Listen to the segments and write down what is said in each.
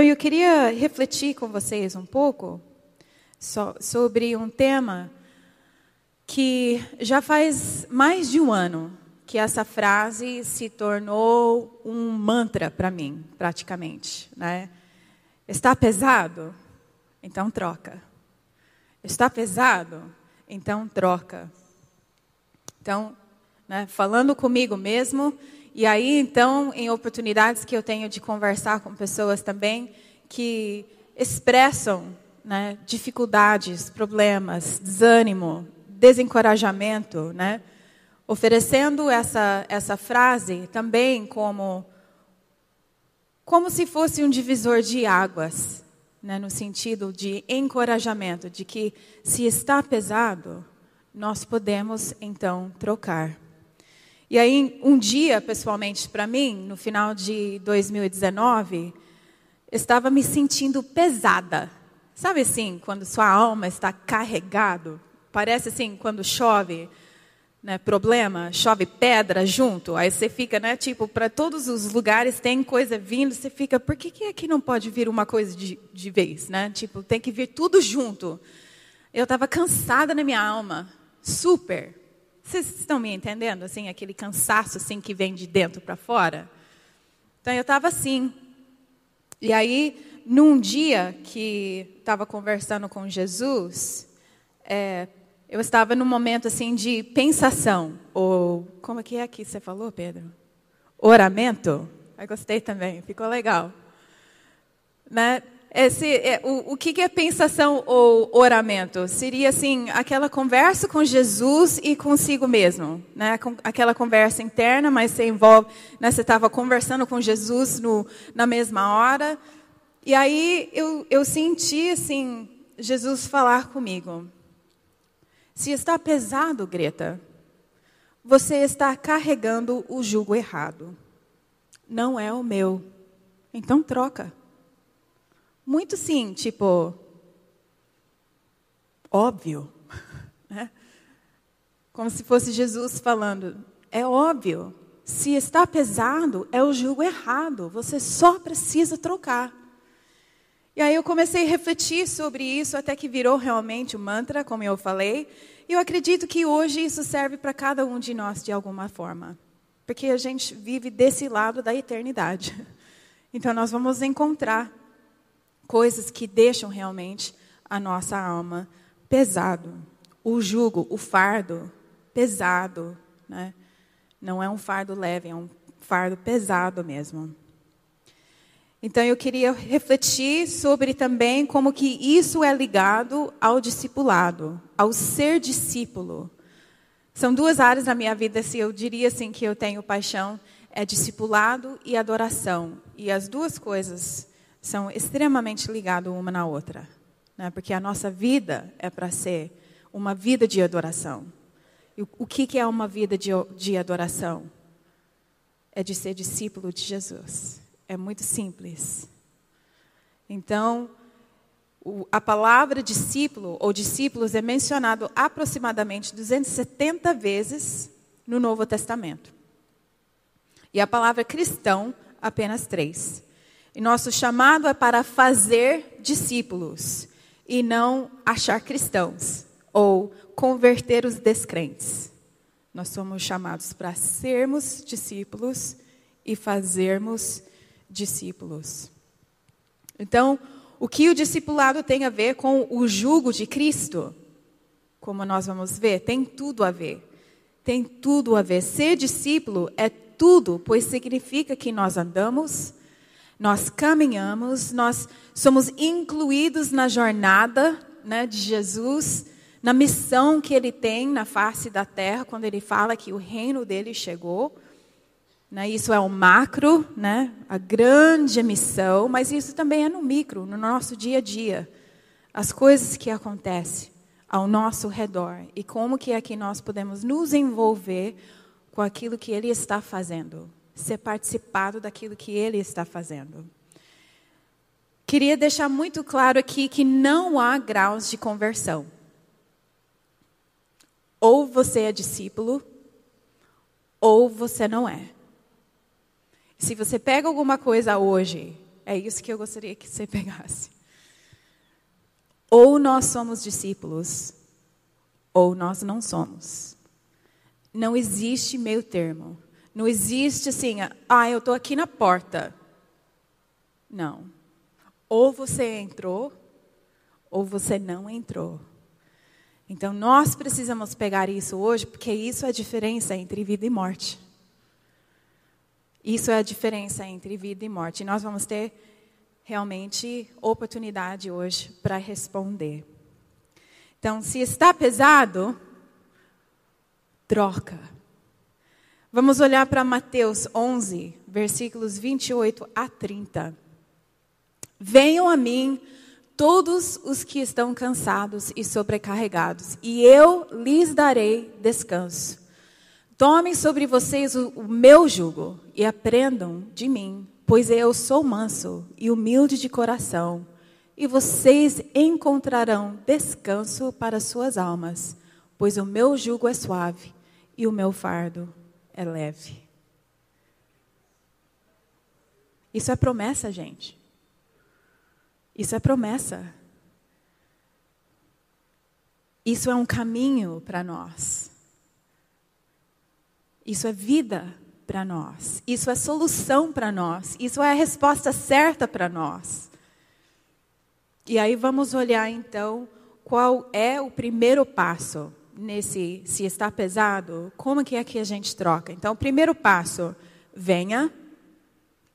Então eu queria refletir com vocês um pouco so, sobre um tema que já faz mais de um ano que essa frase se tornou um mantra para mim, praticamente. Né? Está pesado? Então troca. Está pesado? Então troca. Então, né, falando comigo mesmo, e aí então, em oportunidades que eu tenho de conversar com pessoas também que expressam né, dificuldades, problemas, desânimo, desencorajamento, né? Oferecendo essa, essa frase também como, como se fosse um divisor de águas, né, no sentido de encorajamento, de que se está pesado, nós podemos então trocar. E aí, um dia, pessoalmente, para mim, no final de 2019, estava me sentindo pesada. Sabe assim, quando sua alma está carregado? Parece assim, quando chove, né, problema, chove pedra junto, aí você fica, né, tipo, para todos os lugares tem coisa vindo, você fica, por que, que aqui não pode vir uma coisa de, de vez, né? Tipo, tem que vir tudo junto. Eu estava cansada na minha alma, super. Vocês estão me entendendo, assim, aquele cansaço, assim, que vem de dentro para fora? Então, eu estava assim. E aí, num dia que estava conversando com Jesus, é, eu estava num momento assim de pensação, ou como é que é que você falou, Pedro? Oramento? Eu gostei também, ficou legal. Né? Esse, é, o, o que é pensação ou oramento? Seria assim, aquela conversa com Jesus e consigo mesmo. Né? Aquela conversa interna, mas você envolve. Né? Você estava conversando com Jesus no, na mesma hora. E aí eu, eu senti assim, Jesus falar comigo. Se está pesado, Greta, você está carregando o jugo errado. Não é o meu. Então troca. Muito sim, tipo, óbvio. Né? Como se fosse Jesus falando. É óbvio. Se está pesado, é o jugo errado. Você só precisa trocar. E aí eu comecei a refletir sobre isso até que virou realmente um mantra, como eu falei. E eu acredito que hoje isso serve para cada um de nós de alguma forma. Porque a gente vive desse lado da eternidade. Então nós vamos encontrar coisas que deixam realmente a nossa alma pesado. O jugo, o fardo pesado, né? Não é um fardo leve, é um fardo pesado mesmo. Então eu queria refletir sobre também como que isso é ligado ao discipulado, ao ser discípulo. São duas áreas na minha vida, se eu diria assim que eu tenho paixão, é discipulado e adoração. E as duas coisas são extremamente ligadas uma na outra, né? Porque a nossa vida é para ser uma vida de adoração. E o que que é uma vida de, de adoração? É de ser discípulo de Jesus. É muito simples. Então, a palavra discípulo ou discípulos é mencionado aproximadamente 270 vezes no Novo Testamento. E a palavra cristão, apenas três. E nosso chamado é para fazer discípulos e não achar cristãos ou converter os descrentes. Nós somos chamados para sermos discípulos e fazermos discípulos. Então, o que o discipulado tem a ver com o jugo de Cristo? Como nós vamos ver, tem tudo a ver. Tem tudo a ver. Ser discípulo é tudo, pois significa que nós andamos, nós caminhamos, nós somos incluídos na jornada né, de Jesus, na missão que ele tem na face da terra, quando ele fala que o reino dele chegou. Né? Isso é o macro, né? a grande missão, mas isso também é no micro, no nosso dia a dia. As coisas que acontecem ao nosso redor e como que é que nós podemos nos envolver com aquilo que Ele está fazendo, ser participado daquilo que Ele está fazendo. Queria deixar muito claro aqui que não há graus de conversão. Ou você é discípulo, ou você não é. Se você pega alguma coisa hoje, é isso que eu gostaria que você pegasse. Ou nós somos discípulos, ou nós não somos. Não existe meio termo. Não existe assim, ah, eu estou aqui na porta. Não. Ou você entrou, ou você não entrou. Então nós precisamos pegar isso hoje, porque isso é a diferença entre vida e morte. Isso é a diferença entre vida e morte. E nós vamos ter realmente oportunidade hoje para responder. Então, se está pesado, troca. Vamos olhar para Mateus 11, versículos 28 a 30. Venham a mim todos os que estão cansados e sobrecarregados, e eu lhes darei descanso. Tomem sobre vocês o, o meu jugo e aprendam de mim, pois eu sou manso e humilde de coração, e vocês encontrarão descanso para suas almas, pois o meu jugo é suave e o meu fardo é leve. Isso é promessa, gente. Isso é promessa. Isso é um caminho para nós. Isso é vida para nós. Isso é solução para nós. Isso é a resposta certa para nós. E aí vamos olhar então qual é o primeiro passo nesse se está pesado, como que é que a gente troca? Então, primeiro passo, venha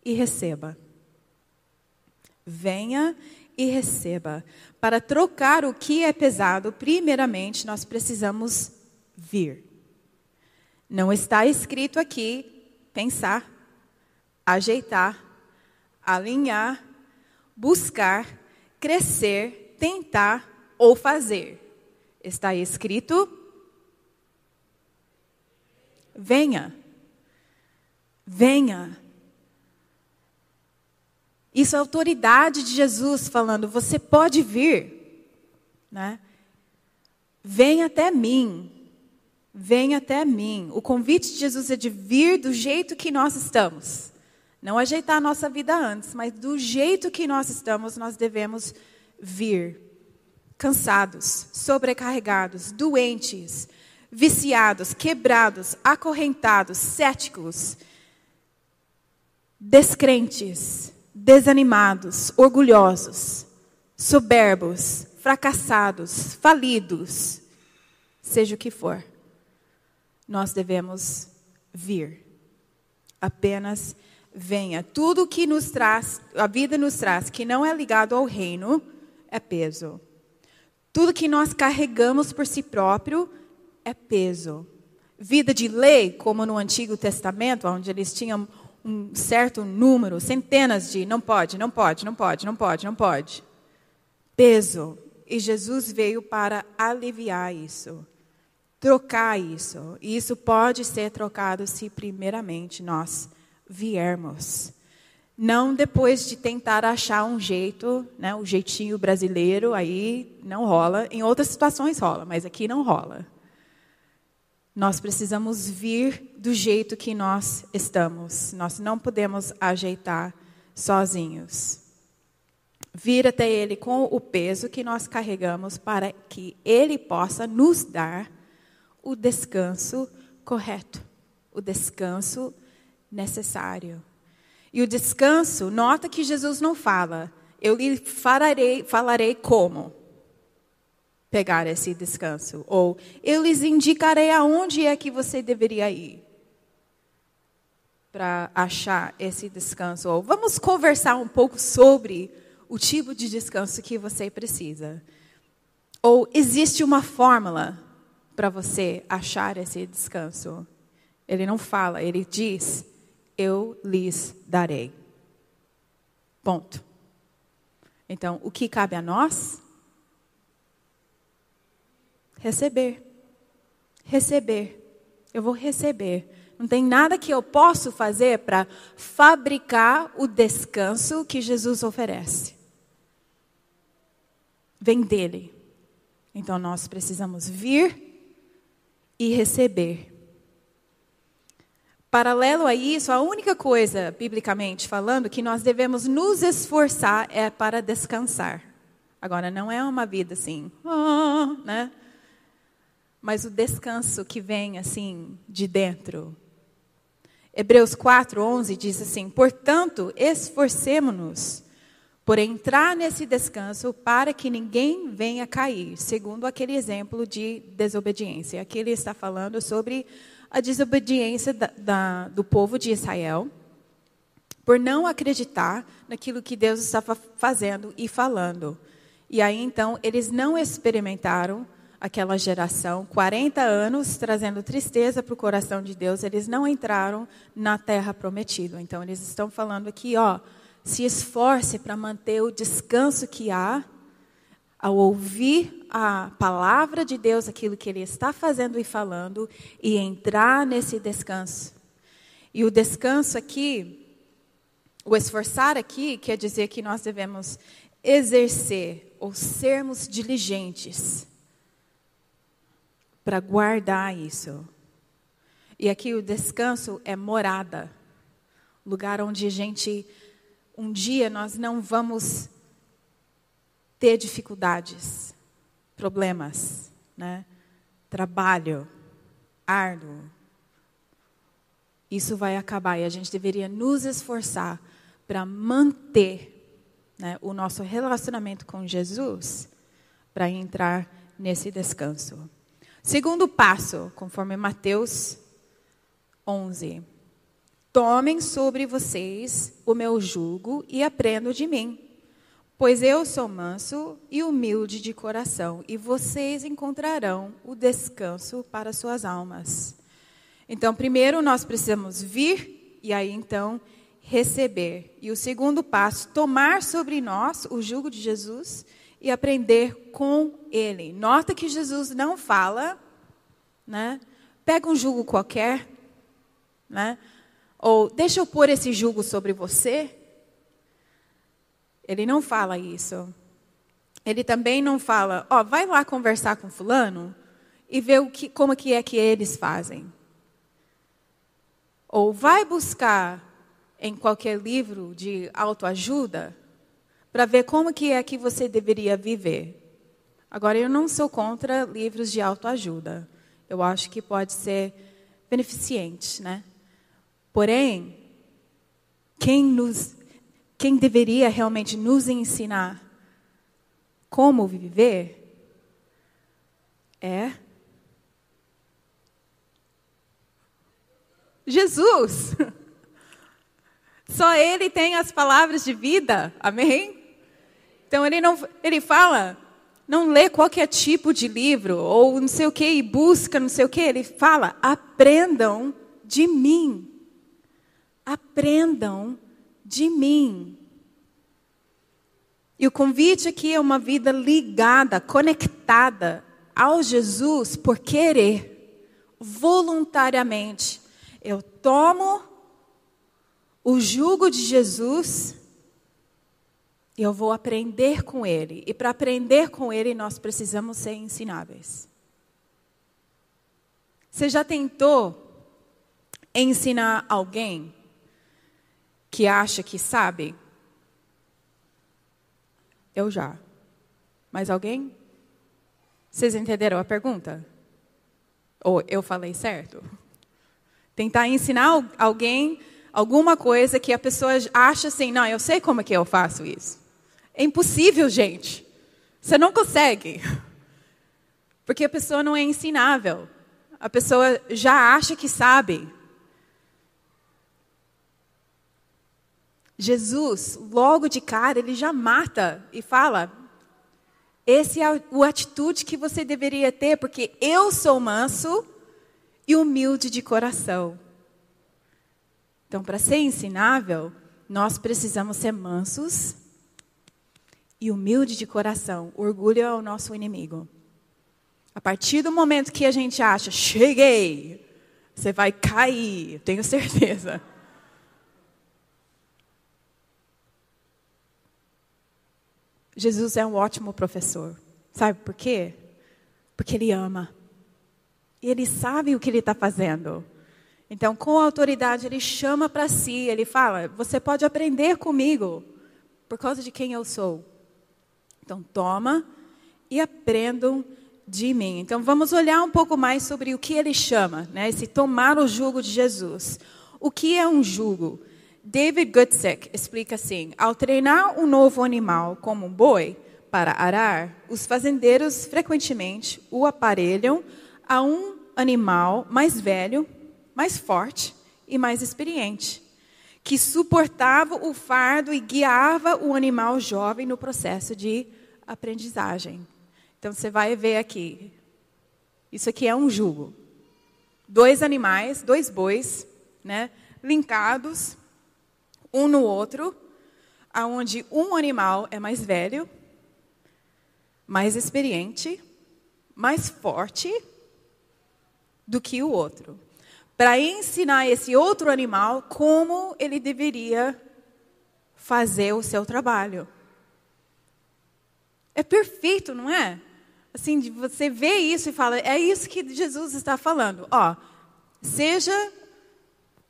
e receba. Venha e receba. Para trocar o que é pesado, primeiramente nós precisamos vir. Não está escrito aqui pensar, ajeitar, alinhar, buscar, crescer, tentar ou fazer. Está escrito: venha. Venha. Isso é a autoridade de Jesus falando: você pode vir, né? Vem até mim. Vem até mim. O convite de Jesus é de vir do jeito que nós estamos. Não ajeitar a nossa vida antes, mas do jeito que nós estamos, nós devemos vir. Cansados, sobrecarregados, doentes, viciados, quebrados, acorrentados, céticos, descrentes desanimados, orgulhosos, soberbos, fracassados, falidos, seja o que for, nós devemos vir. Apenas venha. Tudo que nos traz, a vida nos traz, que não é ligado ao reino, é peso. Tudo que nós carregamos por si próprio é peso. Vida de lei, como no Antigo Testamento, onde eles tinham um certo número, centenas de não pode, não pode, não pode, não pode, não pode. Peso. E Jesus veio para aliviar isso, trocar isso. E isso pode ser trocado se primeiramente nós viermos. Não depois de tentar achar um jeito, né, o jeitinho brasileiro, aí não rola. Em outras situações rola, mas aqui não rola. Nós precisamos vir do jeito que nós estamos. Nós não podemos ajeitar sozinhos. Vir até Ele com o peso que nós carregamos para que Ele possa nos dar o descanso correto, o descanso necessário. E o descanso, nota que Jesus não fala, eu lhe falarei, falarei como pegar esse descanso. Ou eu lhes indicarei aonde é que você deveria ir para achar esse descanso. Ou vamos conversar um pouco sobre o tipo de descanso que você precisa. Ou existe uma fórmula para você achar esse descanso? Ele não fala, ele diz: Eu lhes darei. Ponto. Então, o que cabe a nós? Receber. Receber. Eu vou receber. Não tem nada que eu possa fazer para fabricar o descanso que Jesus oferece. Vem dele. Então nós precisamos vir e receber. Paralelo a isso, a única coisa, biblicamente falando, que nós devemos nos esforçar é para descansar. Agora, não é uma vida assim, oh, né? Mas o descanso que vem assim de dentro. Hebreus 4, 11 diz assim: Portanto, esforcemos-nos por entrar nesse descanso para que ninguém venha cair, segundo aquele exemplo de desobediência. Aqui ele está falando sobre a desobediência da, da, do povo de Israel por não acreditar naquilo que Deus estava fazendo e falando. E aí então eles não experimentaram aquela geração, 40 anos trazendo tristeza para o coração de Deus, eles não entraram na terra prometida. Então eles estão falando aqui, ó, se esforce para manter o descanso que há ao ouvir a palavra de Deus, aquilo que Ele está fazendo e falando, e entrar nesse descanso. E o descanso aqui, o esforçar aqui, quer dizer que nós devemos exercer ou sermos diligentes para guardar isso. E aqui o descanso é morada, lugar onde a gente, um dia nós não vamos ter dificuldades, problemas, né? trabalho árduo. Isso vai acabar e a gente deveria nos esforçar para manter né, o nosso relacionamento com Jesus para entrar nesse descanso. Segundo passo, conforme Mateus 11. Tomem sobre vocês o meu jugo e aprendam de mim Pois eu sou manso e humilde de coração, e vocês encontrarão o descanso para suas almas. Então, primeiro nós precisamos vir e aí então receber. E o segundo passo, tomar sobre nós o jugo de Jesus e aprender com ele. Nota que Jesus não fala, né? Pega um jugo qualquer, né? Ou deixa eu pôr esse jugo sobre você. Ele não fala isso. Ele também não fala, ó, oh, vai lá conversar com fulano e ver o que, como que é que eles fazem. Ou vai buscar em qualquer livro de autoajuda para ver como que é que você deveria viver. Agora, eu não sou contra livros de autoajuda. Eu acho que pode ser beneficente, né? Porém, quem nos quem deveria realmente nos ensinar como viver é Jesus. Só ele tem as palavras de vida. Amém? Então ele não ele fala, não lê qualquer tipo de livro ou não sei o que e busca não sei o que, ele fala: "Aprendam de mim". Aprendam de mim. E o convite aqui é uma vida ligada, conectada ao Jesus por querer, voluntariamente. Eu tomo o jugo de Jesus e eu vou aprender com ele. E para aprender com ele, nós precisamos ser ensináveis. Você já tentou ensinar alguém que acha que sabe? Eu já. Mais alguém? Vocês entenderam a pergunta? Ou eu falei certo? Tentar ensinar alguém alguma coisa que a pessoa acha assim, não, eu sei como é que eu faço isso. É impossível, gente. Você não consegue. Porque a pessoa não é ensinável. A pessoa já acha que sabe. Jesus, logo de cara, ele já mata e fala: esse é a atitude que você deveria ter, porque eu sou manso e humilde de coração. Então, para ser ensinável, nós precisamos ser mansos e humilde de coração. O orgulho é o nosso inimigo. A partir do momento que a gente acha, cheguei, você vai cair, tenho certeza. Jesus é um ótimo professor. Sabe por quê? Porque ele ama. E ele sabe o que ele está fazendo. Então, com autoridade, ele chama para si, ele fala: Você pode aprender comigo, por causa de quem eu sou. Então, toma e aprendam de mim. Então, vamos olhar um pouco mais sobre o que ele chama, né? Esse tomar o jugo de Jesus. O que é um jugo? David Gutsick explica assim: ao treinar um novo animal, como um boi, para arar, os fazendeiros frequentemente o aparelham a um animal mais velho, mais forte e mais experiente, que suportava o fardo e guiava o animal jovem no processo de aprendizagem. Então você vai ver aqui. Isso aqui é um jugo. Dois animais, dois bois, né, linkados um no outro, aonde um animal é mais velho, mais experiente, mais forte do que o outro, para ensinar esse outro animal como ele deveria fazer o seu trabalho. É perfeito, não é? Assim, você vê isso e fala, é isso que Jesus está falando. Ó, seja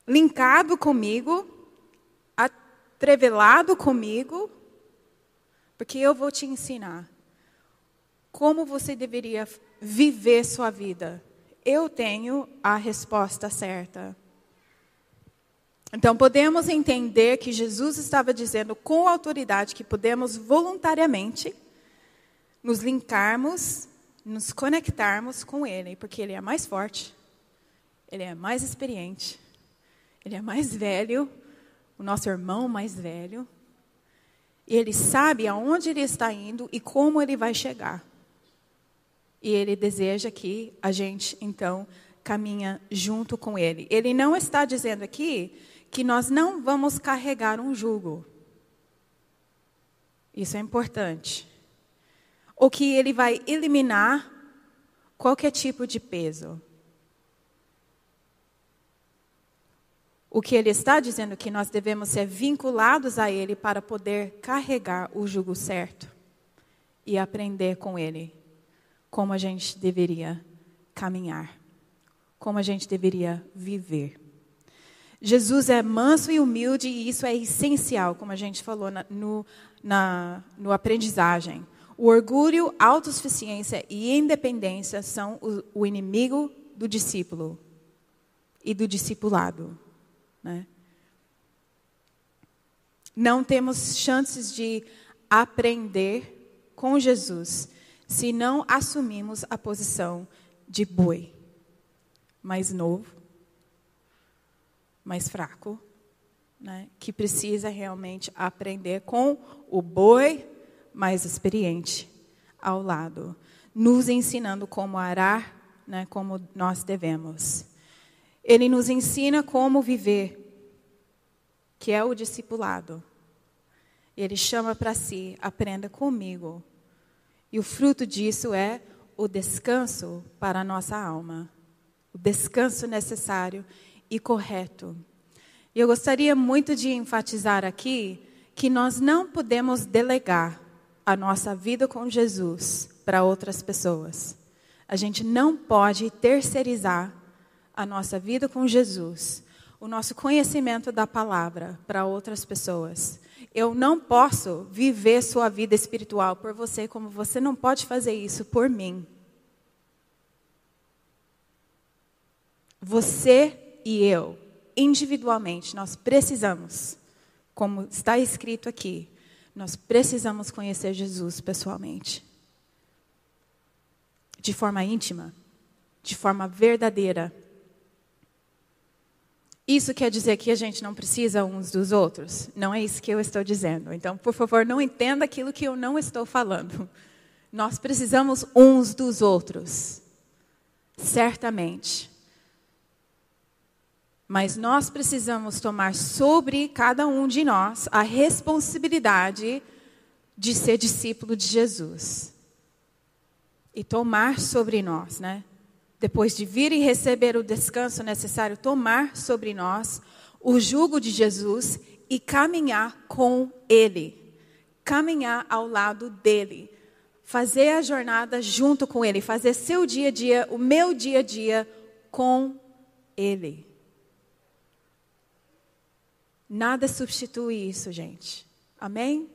linkado comigo, atrevelado comigo, porque eu vou te ensinar como você deveria viver sua vida. Eu tenho a resposta certa. Então, podemos entender que Jesus estava dizendo com autoridade que podemos voluntariamente nos linkarmos, nos conectarmos com Ele, porque Ele é mais forte, Ele é mais experiente, Ele é mais velho, o nosso irmão mais velho, e Ele sabe aonde Ele está indo e como Ele vai chegar. E Ele deseja que a gente, então, caminha junto com Ele. Ele não está dizendo aqui que nós não vamos carregar um jugo. Isso é importante. Ou que Ele vai eliminar qualquer tipo de peso. O que ele está dizendo é que nós devemos ser vinculados a ele para poder carregar o jugo certo e aprender com ele como a gente deveria caminhar, como a gente deveria viver. Jesus é manso e humilde e isso é essencial, como a gente falou na, no, na no aprendizagem. O orgulho, autossuficiência e independência são o, o inimigo do discípulo e do discipulado. Né? Não temos chances de aprender com Jesus se não assumimos a posição de boi, mais novo, mais fraco, né? que precisa realmente aprender com o boi mais experiente ao lado, nos ensinando como arar, né? como nós devemos. Ele nos ensina como viver, que é o discipulado. Ele chama para si, aprenda comigo. E o fruto disso é o descanso para a nossa alma. O descanso necessário e correto. E eu gostaria muito de enfatizar aqui que nós não podemos delegar a nossa vida com Jesus para outras pessoas. A gente não pode terceirizar a nossa vida com Jesus, o nosso conhecimento da palavra para outras pessoas. Eu não posso viver sua vida espiritual por você como você não pode fazer isso por mim. Você e eu, individualmente, nós precisamos, como está escrito aqui, nós precisamos conhecer Jesus pessoalmente. De forma íntima, de forma verdadeira. Isso quer dizer que a gente não precisa uns dos outros? Não é isso que eu estou dizendo. Então, por favor, não entenda aquilo que eu não estou falando. Nós precisamos uns dos outros. Certamente. Mas nós precisamos tomar sobre cada um de nós a responsabilidade de ser discípulo de Jesus. E tomar sobre nós, né? Depois de vir e receber o descanso necessário, tomar sobre nós o jugo de Jesus e caminhar com Ele. Caminhar ao lado dele. Fazer a jornada junto com Ele. Fazer seu dia a dia, o meu dia a dia com Ele. Nada substitui isso, gente. Amém?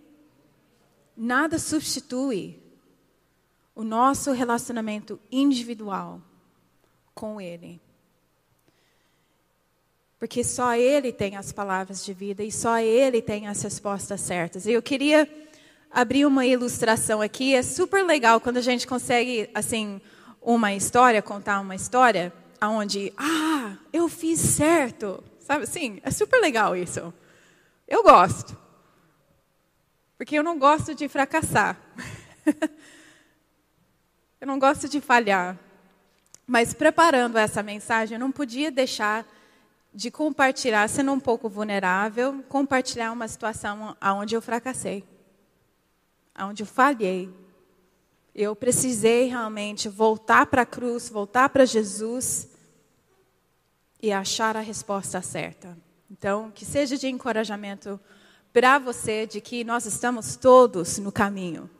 Nada substitui o nosso relacionamento individual com Ele. Porque só Ele tem as palavras de vida e só Ele tem as respostas certas. Eu queria abrir uma ilustração aqui. É super legal quando a gente consegue, assim, uma história, contar uma história, aonde, ah, eu fiz certo. Sabe assim? É super legal isso. Eu gosto. Porque eu não gosto de fracassar. eu não gosto de falhar. Mas preparando essa mensagem, eu não podia deixar de compartilhar, sendo um pouco vulnerável, compartilhar uma situação onde eu fracassei, onde eu falhei. Eu precisei realmente voltar para a cruz, voltar para Jesus e achar a resposta certa. Então, que seja de encorajamento para você de que nós estamos todos no caminho.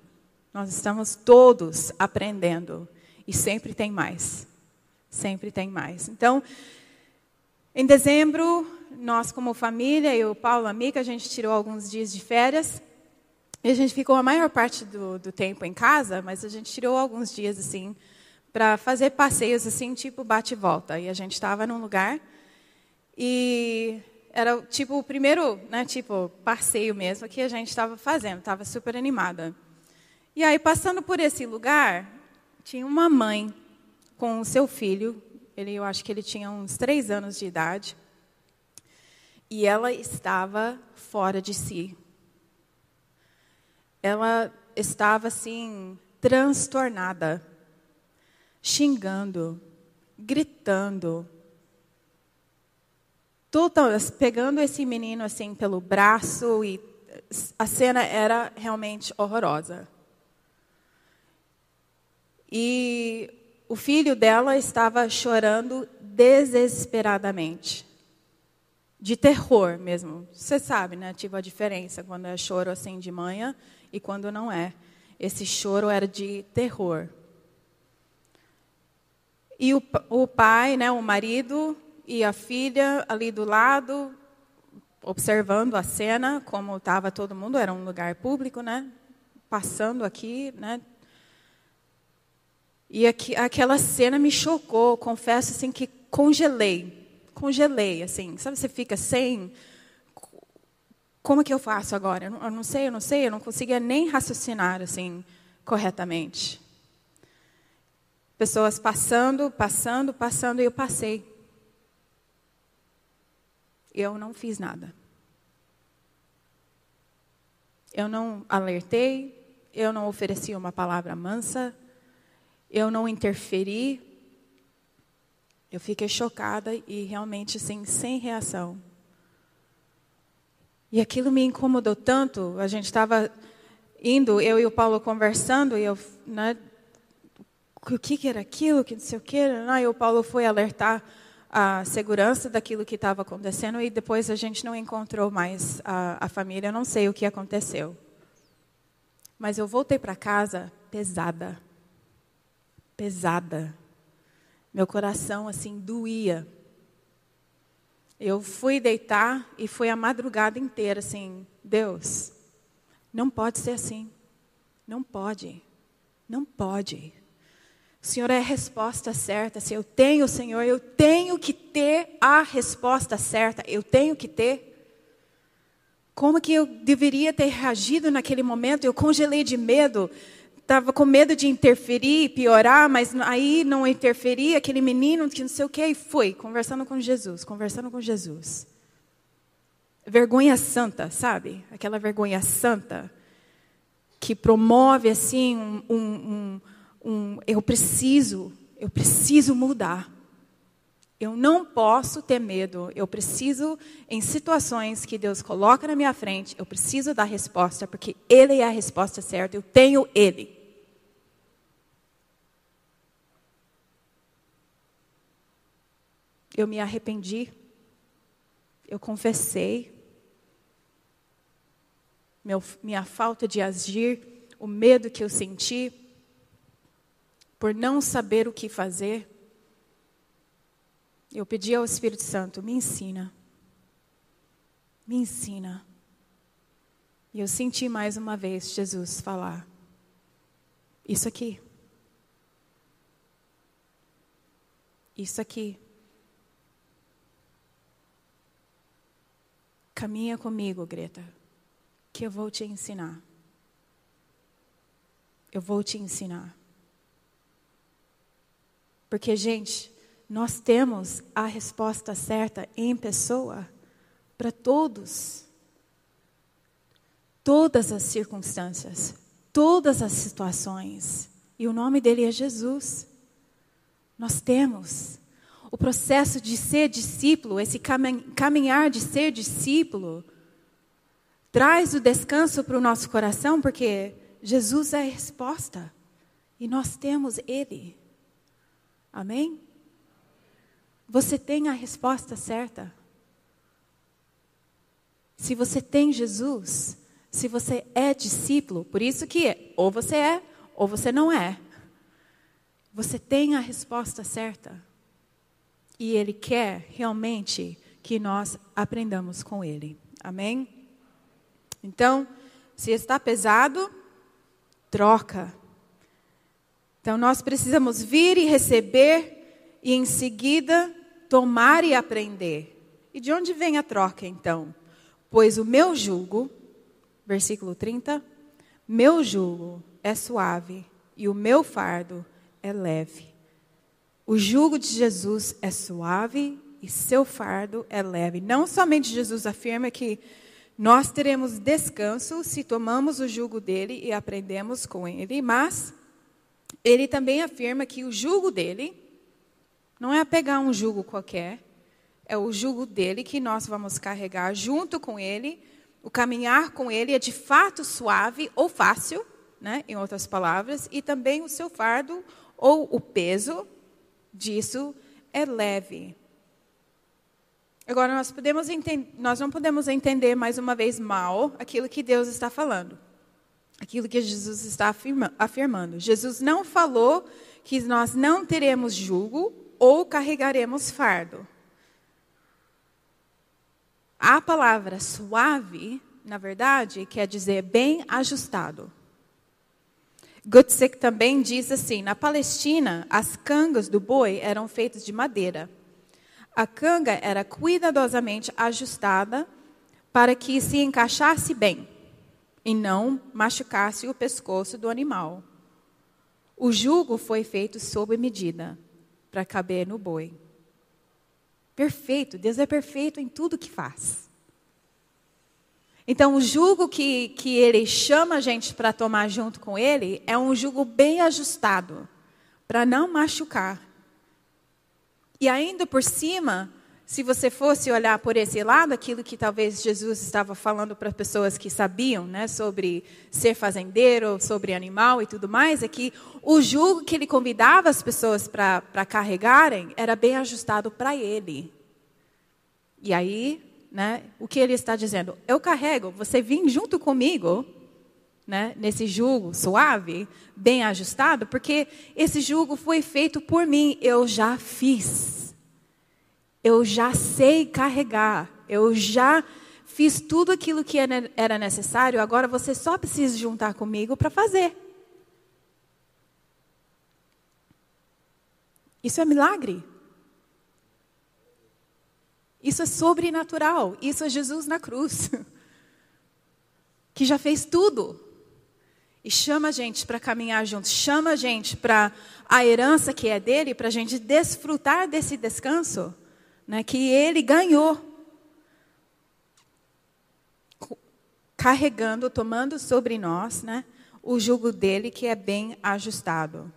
Nós estamos todos aprendendo e sempre tem mais. Sempre tem mais. Então, em dezembro, nós como família, eu, Paulo, a Mica, a gente tirou alguns dias de férias. E a gente ficou a maior parte do, do tempo em casa, mas a gente tirou alguns dias assim para fazer passeios assim, tipo bate e volta. E a gente estava num lugar e era tipo o primeiro, né, tipo passeio mesmo que a gente estava fazendo, estava super animada. E aí passando por esse lugar, tinha uma mãe com o seu filho, ele eu acho que ele tinha uns três anos de idade, e ela estava fora de si. Ela estava assim transtornada xingando, gritando, pegando esse menino assim pelo braço e a cena era realmente horrorosa. E o filho dela estava chorando desesperadamente. De terror mesmo. Você sabe, né? Tipo a diferença quando é choro assim de manhã e quando não é. Esse choro era de terror. E o, o pai, né, o marido e a filha ali do lado, observando a cena, como estava todo mundo, era um lugar público, né? Passando aqui, né? E aqui, aquela cena me chocou, confesso assim que congelei, congelei, assim, sabe? Você fica sem, como é que eu faço agora? Eu não, eu não sei, eu não sei, eu não conseguia nem raciocinar assim corretamente. Pessoas passando, passando, passando, e eu passei. Eu não fiz nada. Eu não alertei, eu não ofereci uma palavra mansa, eu não interferi. Eu fiquei chocada e realmente assim, sem reação. E aquilo me incomodou tanto. A gente estava indo, eu e o Paulo conversando, e eu, né, o que, que era aquilo, que não sei o que. Aí o Paulo foi alertar a segurança daquilo que estava acontecendo e depois a gente não encontrou mais a, a família. Eu não sei o que aconteceu. Mas eu voltei para casa pesada. Pesada. Meu coração assim doía. Eu fui deitar e foi a madrugada inteira assim, Deus, não pode ser assim. Não pode. Não pode. O Senhor é a resposta certa. Se eu tenho o Senhor, eu tenho que ter a resposta certa. Eu tenho que ter. Como que eu deveria ter reagido naquele momento? Eu congelei de medo. Estava com medo de interferir, piorar, mas aí não interferi. Aquele menino que não sei o que, e foi, conversando com Jesus, conversando com Jesus. Vergonha santa, sabe? Aquela vergonha santa que promove assim um, um, um um eu preciso, eu preciso mudar. Eu não posso ter medo. Eu preciso, em situações que Deus coloca na minha frente, eu preciso dar resposta, porque Ele é a resposta certa. Eu tenho Ele. Eu me arrependi. Eu confessei. Meu, minha falta de agir, o medo que eu senti por não saber o que fazer, eu pedi ao Espírito Santo: me ensina. Me ensina. E eu senti mais uma vez Jesus falar: Isso aqui. Isso aqui. Caminha comigo, Greta, que eu vou te ensinar. Eu vou te ensinar. Porque, gente, nós temos a resposta certa em pessoa para todos. Todas as circunstâncias, todas as situações. E o nome dele é Jesus. Nós temos o processo de ser discípulo, esse caminhar de ser discípulo, traz o descanso para o nosso coração, porque Jesus é a resposta e nós temos Ele. Amém? Você tem a resposta certa. Se você tem Jesus, se você é discípulo, por isso que ou você é ou você não é. Você tem a resposta certa. E Ele quer realmente que nós aprendamos com Ele. Amém? Então, se está pesado, troca. Então, nós precisamos vir e receber, e em seguida tomar e aprender. E de onde vem a troca, então? Pois o meu jugo, versículo 30, meu jugo é suave e o meu fardo é leve. O jugo de Jesus é suave e seu fardo é leve. Não somente Jesus afirma que nós teremos descanso se tomamos o jugo dele e aprendemos com ele, mas ele também afirma que o jugo dele não é pegar um jugo qualquer, é o jugo dele que nós vamos carregar junto com ele. O caminhar com ele é de fato suave ou fácil, né, em outras palavras, e também o seu fardo ou o peso disso é leve. Agora, nós, podemos nós não podemos entender mais uma vez mal aquilo que Deus está falando, aquilo que Jesus está afirma, afirmando. Jesus não falou que nós não teremos jugo ou carregaremos fardo. A palavra suave, na verdade, quer dizer bem ajustado. Gutzek também diz assim: na Palestina, as cangas do boi eram feitas de madeira. A canga era cuidadosamente ajustada para que se encaixasse bem e não machucasse o pescoço do animal. O jugo foi feito sob medida para caber no boi. Perfeito, Deus é perfeito em tudo que faz. Então, o jugo que, que ele chama a gente para tomar junto com ele é um jugo bem ajustado, para não machucar. E ainda por cima, se você fosse olhar por esse lado, aquilo que talvez Jesus estava falando para pessoas que sabiam né, sobre ser fazendeiro, sobre animal e tudo mais, é que o jugo que ele convidava as pessoas para carregarem era bem ajustado para ele. E aí né, o que ele está dizendo? Eu carrego, você vem junto comigo, né, nesse jugo suave, bem ajustado, porque esse jugo foi feito por mim, eu já fiz. Eu já sei carregar, eu já fiz tudo aquilo que era necessário, agora você só precisa juntar comigo para fazer. Isso é milagre. Isso é sobrenatural. Isso é Jesus na cruz. Que já fez tudo. E chama a gente para caminhar juntos. Chama a gente para a herança que é dele, para a gente desfrutar desse descanso né, que ele ganhou. Carregando, tomando sobre nós né, o jugo dele que é bem ajustado.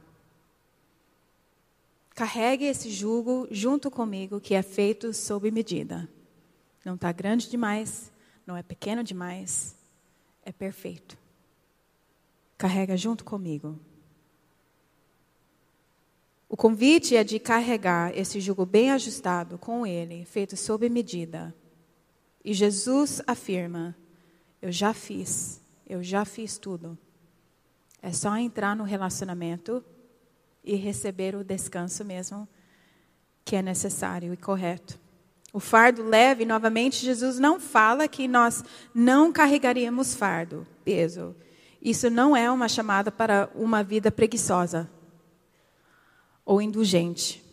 Carregue esse jugo junto comigo, que é feito sob medida. Não está grande demais, não é pequeno demais, é perfeito. Carrega junto comigo. O convite é de carregar esse jugo bem ajustado com ele, feito sob medida. E Jesus afirma: Eu já fiz, eu já fiz tudo. É só entrar no relacionamento e receber o descanso mesmo que é necessário e correto. O fardo leve, novamente, Jesus não fala que nós não carregaríamos fardo, peso. Isso não é uma chamada para uma vida preguiçosa ou indulgente.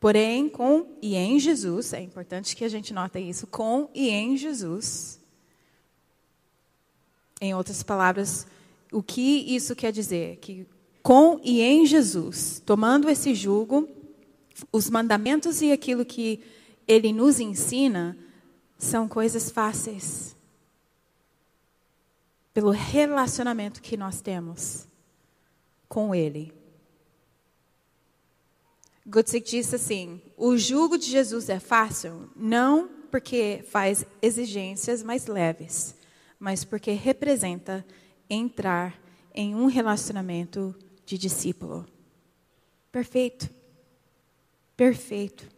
Porém, com e em Jesus, é importante que a gente note isso, com e em Jesus. Em outras palavras, o que isso quer dizer? Que com e em Jesus, tomando esse jugo, os mandamentos e aquilo que ele nos ensina são coisas fáceis. Pelo relacionamento que nós temos com ele. Gutzig disse assim: o jugo de Jesus é fácil, não porque faz exigências mais leves, mas porque representa entrar em um relacionamento de discípulo. Perfeito. Perfeito.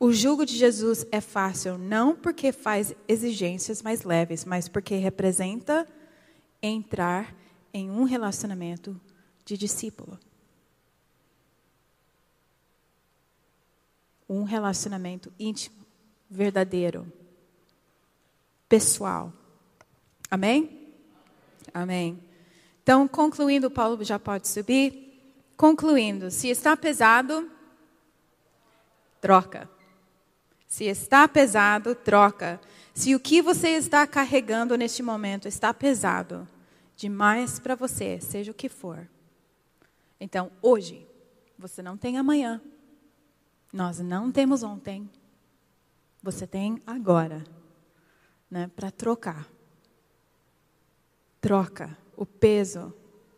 O jugo de Jesus é fácil não porque faz exigências mais leves, mas porque representa entrar em um relacionamento de discípulo. um relacionamento íntimo, verdadeiro, pessoal. Amém? Amém. Então, concluindo, Paulo já pode subir. Concluindo, se está pesado, troca. Se está pesado, troca. Se o que você está carregando neste momento está pesado demais para você, seja o que for. Então, hoje, você não tem amanhã. Nós não temos ontem, você tem agora, né, para trocar. Troca o peso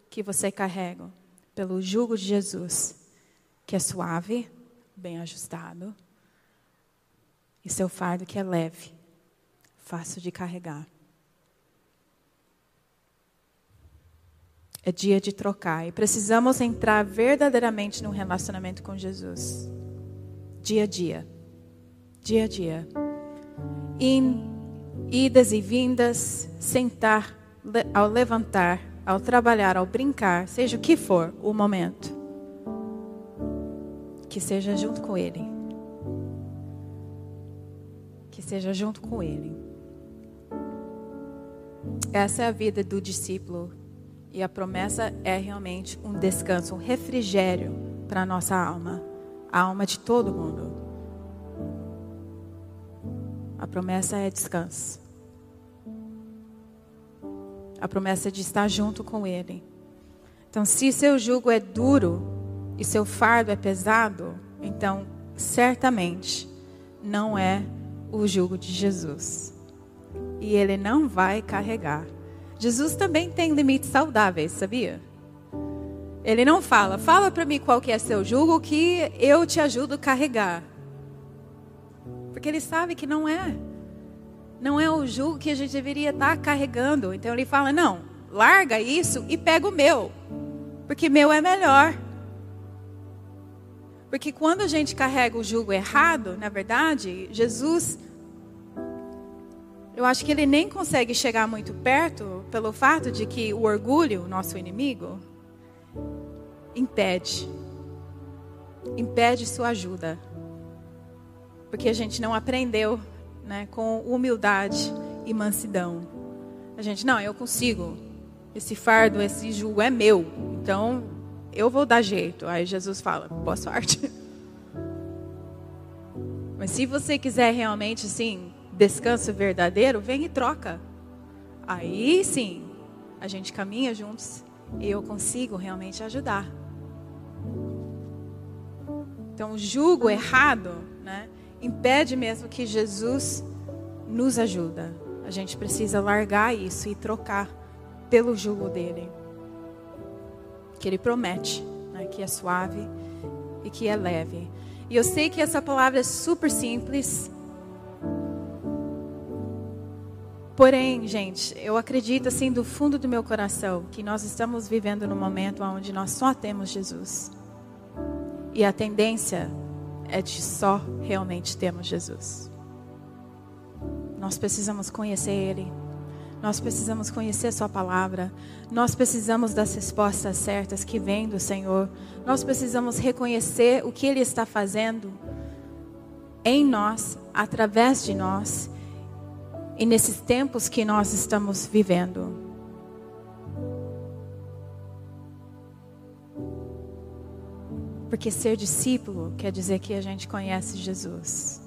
que você carrega pelo jugo de Jesus, que é suave, bem ajustado, e seu fardo que é leve, fácil de carregar. É dia de trocar e precisamos entrar verdadeiramente no relacionamento com Jesus dia a dia. Dia a dia. idas e vindas, sentar, ao levantar, ao trabalhar, ao brincar, seja o que for o momento. Que seja junto com Ele. Que seja junto com Ele. Essa é a vida do discípulo. E a promessa é realmente um descanso, um refrigério para a nossa alma a alma de todo mundo. A promessa é descanso. A promessa de estar junto com Ele. Então, se seu jugo é duro e seu fardo é pesado, então certamente não é o jugo de Jesus. E Ele não vai carregar. Jesus também tem limites saudáveis, sabia? Ele não fala, fala para mim qual que é seu jugo que eu te ajudo a carregar. Porque ele sabe que não é. Não é o jugo que a gente deveria estar tá carregando. Então ele fala: não, larga isso e pega o meu. Porque meu é melhor. Porque quando a gente carrega o jugo errado, na verdade, Jesus, eu acho que ele nem consegue chegar muito perto pelo fato de que o orgulho, nosso inimigo, impede. Impede sua ajuda. Porque a gente não aprendeu né, com humildade e mansidão. A gente, não, eu consigo. Esse fardo, esse jugo é meu. Então, eu vou dar jeito. Aí Jesus fala, boa sorte. Mas se você quiser realmente, assim, descanso verdadeiro, vem e troca. Aí sim, a gente caminha juntos e eu consigo realmente ajudar. Então, o jugo errado né, impede mesmo que Jesus nos ajuda. A gente precisa largar isso e trocar pelo jugo dele. Que ele promete, né, que é suave e que é leve. E eu sei que essa palavra é super simples. Porém, gente, eu acredito assim do fundo do meu coração que nós estamos vivendo num momento onde nós só temos Jesus. E a tendência é de só realmente termos Jesus. Nós precisamos conhecer Ele. Nós precisamos conhecer Sua palavra. Nós precisamos das respostas certas que vêm do Senhor. Nós precisamos reconhecer o que Ele está fazendo em nós, através de nós, e nesses tempos que nós estamos vivendo. Porque ser discípulo quer dizer que a gente conhece Jesus.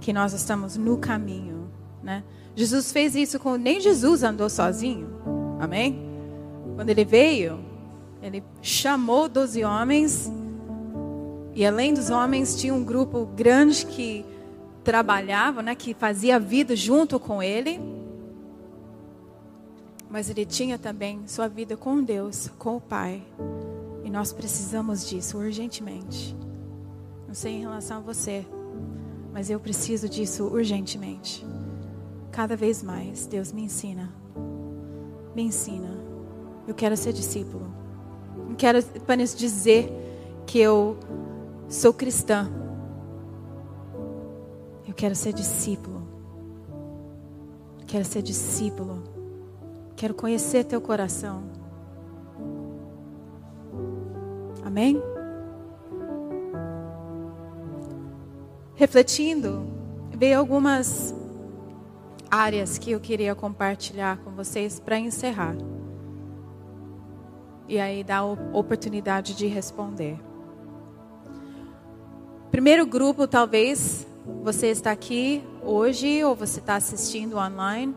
Que nós estamos no caminho, né? Jesus fez isso com nem Jesus andou sozinho. Amém? Quando ele veio, ele chamou doze homens e além dos homens tinha um grupo grande que trabalhava, né, que fazia vida junto com ele. Mas ele tinha também sua vida com Deus, com o Pai. Nós precisamos disso urgentemente. Não sei em relação a você, mas eu preciso disso urgentemente. Cada vez mais, Deus me ensina. Me ensina. Eu quero ser discípulo. Não quero apenas dizer que eu sou cristã. Eu quero ser discípulo. Quero ser discípulo. Quero conhecer teu coração. Amém? Refletindo, veio algumas áreas que eu queria compartilhar com vocês para encerrar. E aí dar a oportunidade de responder. Primeiro grupo, talvez você está aqui hoje ou você está assistindo online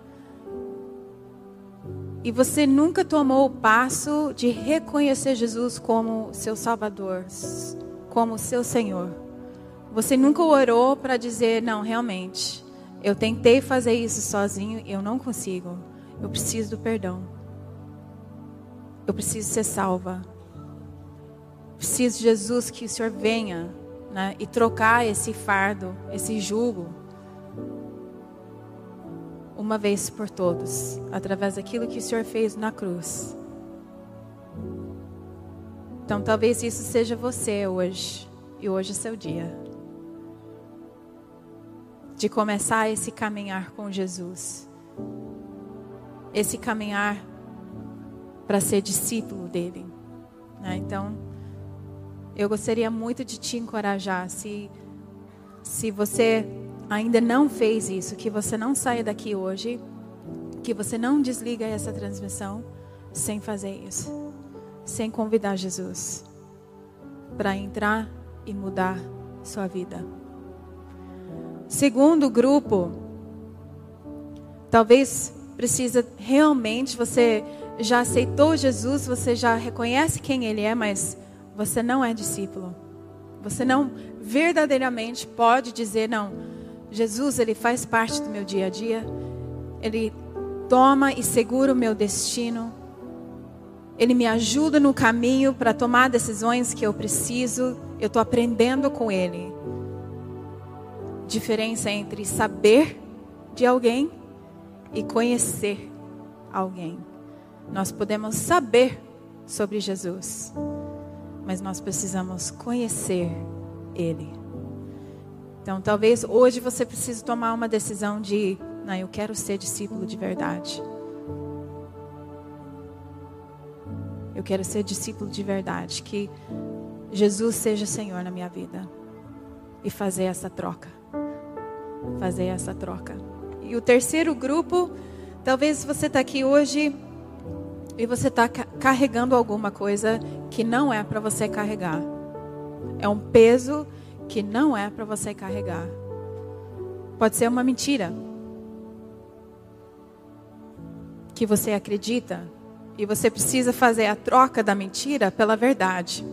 e você nunca tomou o passo de reconhecer Jesus como seu Salvador, como seu Senhor. Você nunca orou para dizer, não, realmente, eu tentei fazer isso sozinho e eu não consigo. Eu preciso do perdão. Eu preciso ser salva. Preciso de Jesus que o Senhor venha né, e trocar esse fardo, esse jugo uma vez por todos, através daquilo que o Senhor fez na cruz. Então, talvez isso seja você hoje, e hoje é seu dia, de começar esse caminhar com Jesus, esse caminhar para ser discípulo dele. Né? Então, eu gostaria muito de te encorajar, se, se você ainda não fez isso, que você não saia daqui hoje, que você não desliga essa transmissão sem fazer isso, sem convidar Jesus para entrar e mudar sua vida. Segundo grupo, talvez precisa realmente você já aceitou Jesus, você já reconhece quem ele é, mas você não é discípulo. Você não verdadeiramente pode dizer não Jesus, ele faz parte do meu dia a dia. Ele toma e segura o meu destino. Ele me ajuda no caminho para tomar decisões que eu preciso. Eu estou aprendendo com ele. Diferença entre saber de alguém e conhecer alguém. Nós podemos saber sobre Jesus, mas nós precisamos conhecer Ele. Então, talvez hoje você precise tomar uma decisão de, não, eu quero ser discípulo de verdade. Eu quero ser discípulo de verdade, que Jesus seja Senhor na minha vida e fazer essa troca. Fazer essa troca. E o terceiro grupo, talvez você está aqui hoje e você está carregando alguma coisa que não é para você carregar. É um peso que não é para você carregar. Pode ser uma mentira que você acredita e você precisa fazer a troca da mentira pela verdade.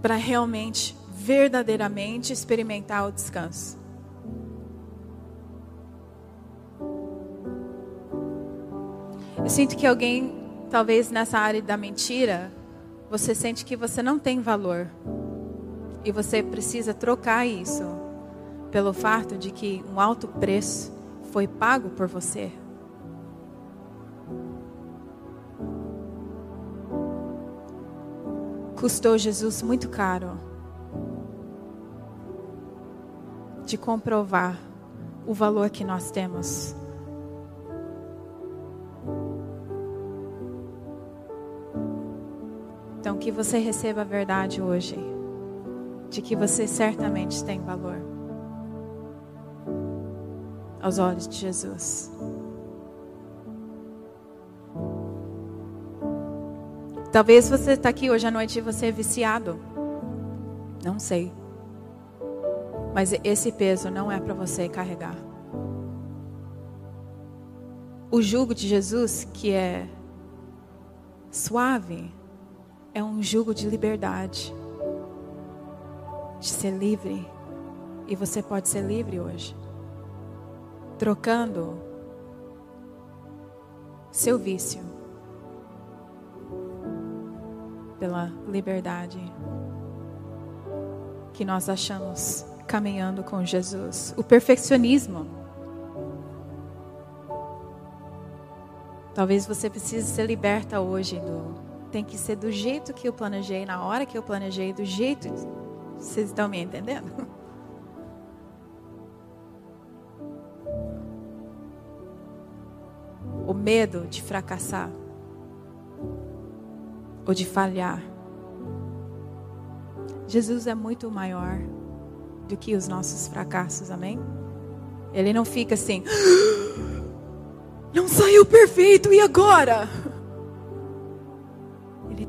Para realmente, verdadeiramente experimentar o descanso. Eu sinto que alguém, talvez nessa área da mentira, você sente que você não tem valor. E você precisa trocar isso pelo fato de que um alto preço foi pago por você. Custou Jesus muito caro de comprovar o valor que nós temos. Então, que você receba a verdade hoje, de que você certamente tem valor aos olhos de Jesus. Talvez você está aqui hoje à noite e você é viciado. Não sei. Mas esse peso não é para você carregar. O jugo de Jesus, que é suave, é um jugo de liberdade, de ser livre. E você pode ser livre hoje, trocando seu vício pela liberdade que nós achamos caminhando com Jesus. O perfeccionismo. Talvez você precise ser liberta hoje do tem que ser do jeito que eu planejei, na hora que eu planejei, do jeito. Vocês estão me entendendo? O medo de fracassar ou de falhar. Jesus é muito maior do que os nossos fracassos, amém? Ele não fica assim, não saiu perfeito e agora?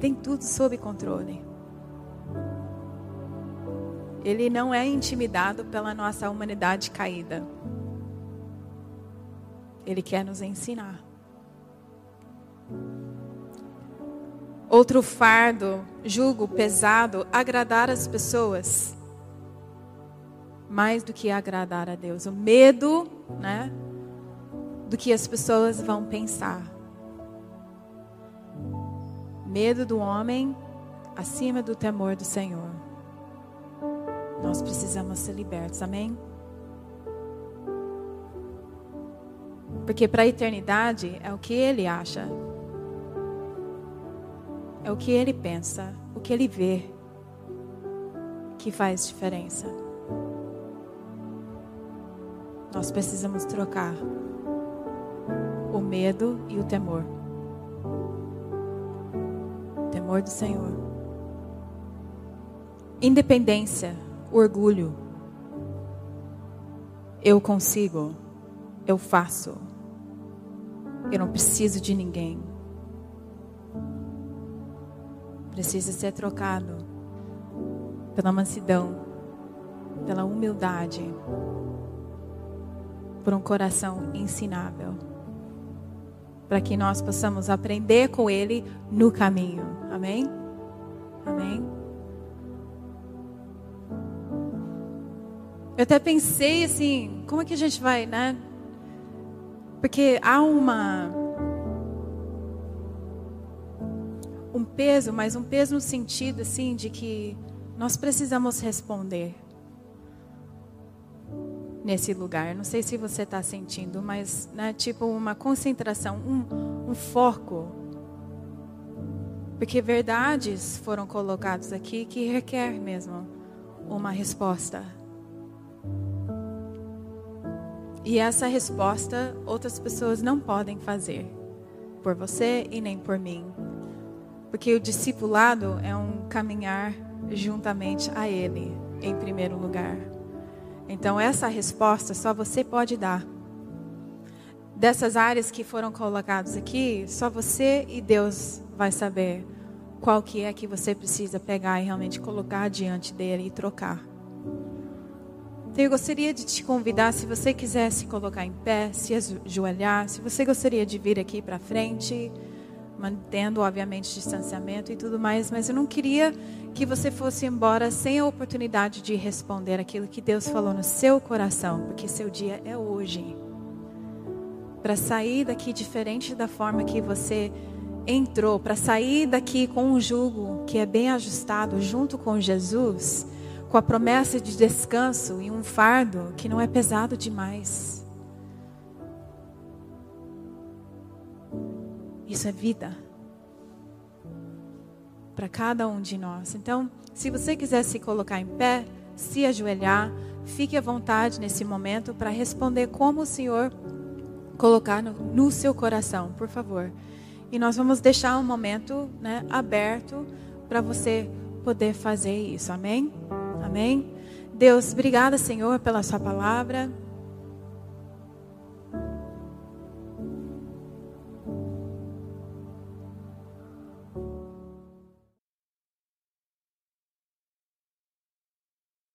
Tem tudo sob controle. Ele não é intimidado pela nossa humanidade caída. Ele quer nos ensinar. Outro fardo, julgo pesado, agradar as pessoas. Mais do que agradar a Deus. O medo, né? Do que as pessoas vão pensar medo do homem acima do temor do Senhor. Nós precisamos ser libertos, amém? Porque para a eternidade é o que ele acha, é o que ele pensa, o que ele vê, que faz diferença. Nós precisamos trocar o medo e o temor temor do Senhor. Independência, orgulho. Eu consigo, eu faço. Eu não preciso de ninguém. Precisa ser trocado pela mansidão, pela humildade, por um coração ensinável, para que nós possamos aprender com Ele no caminho. Amém? Amém? Eu até pensei assim, como é que a gente vai, né? Porque há uma um peso, mas um peso no sentido assim de que nós precisamos responder nesse lugar. Não sei se você está sentindo, mas né, tipo uma concentração, um, um foco porque verdades foram colocadas aqui que requer mesmo uma resposta. E essa resposta outras pessoas não podem fazer por você e nem por mim. Porque o discipulado é um caminhar juntamente a Ele, em primeiro lugar. Então, essa resposta só você pode dar. Dessas áreas que foram colocadas aqui, só você e Deus vai saber qual que é que você precisa pegar e realmente colocar diante dele e trocar. Então eu gostaria de te convidar, se você quiser se colocar em pé, se ajoelhar, se você gostaria de vir aqui para frente, mantendo obviamente distanciamento e tudo mais, mas eu não queria que você fosse embora sem a oportunidade de responder aquilo que Deus falou no seu coração, porque seu dia é hoje. Para sair daqui diferente da forma que você entrou para sair daqui com um jugo que é bem ajustado junto com Jesus, com a promessa de descanso e um fardo que não é pesado demais. Isso é vida para cada um de nós. Então, se você quiser se colocar em pé, se ajoelhar, fique à vontade nesse momento para responder como o Senhor colocar no, no seu coração, por favor. E nós vamos deixar um momento né, aberto para você poder fazer isso. Amém? Amém? Deus, obrigada, Senhor, pela sua palavra.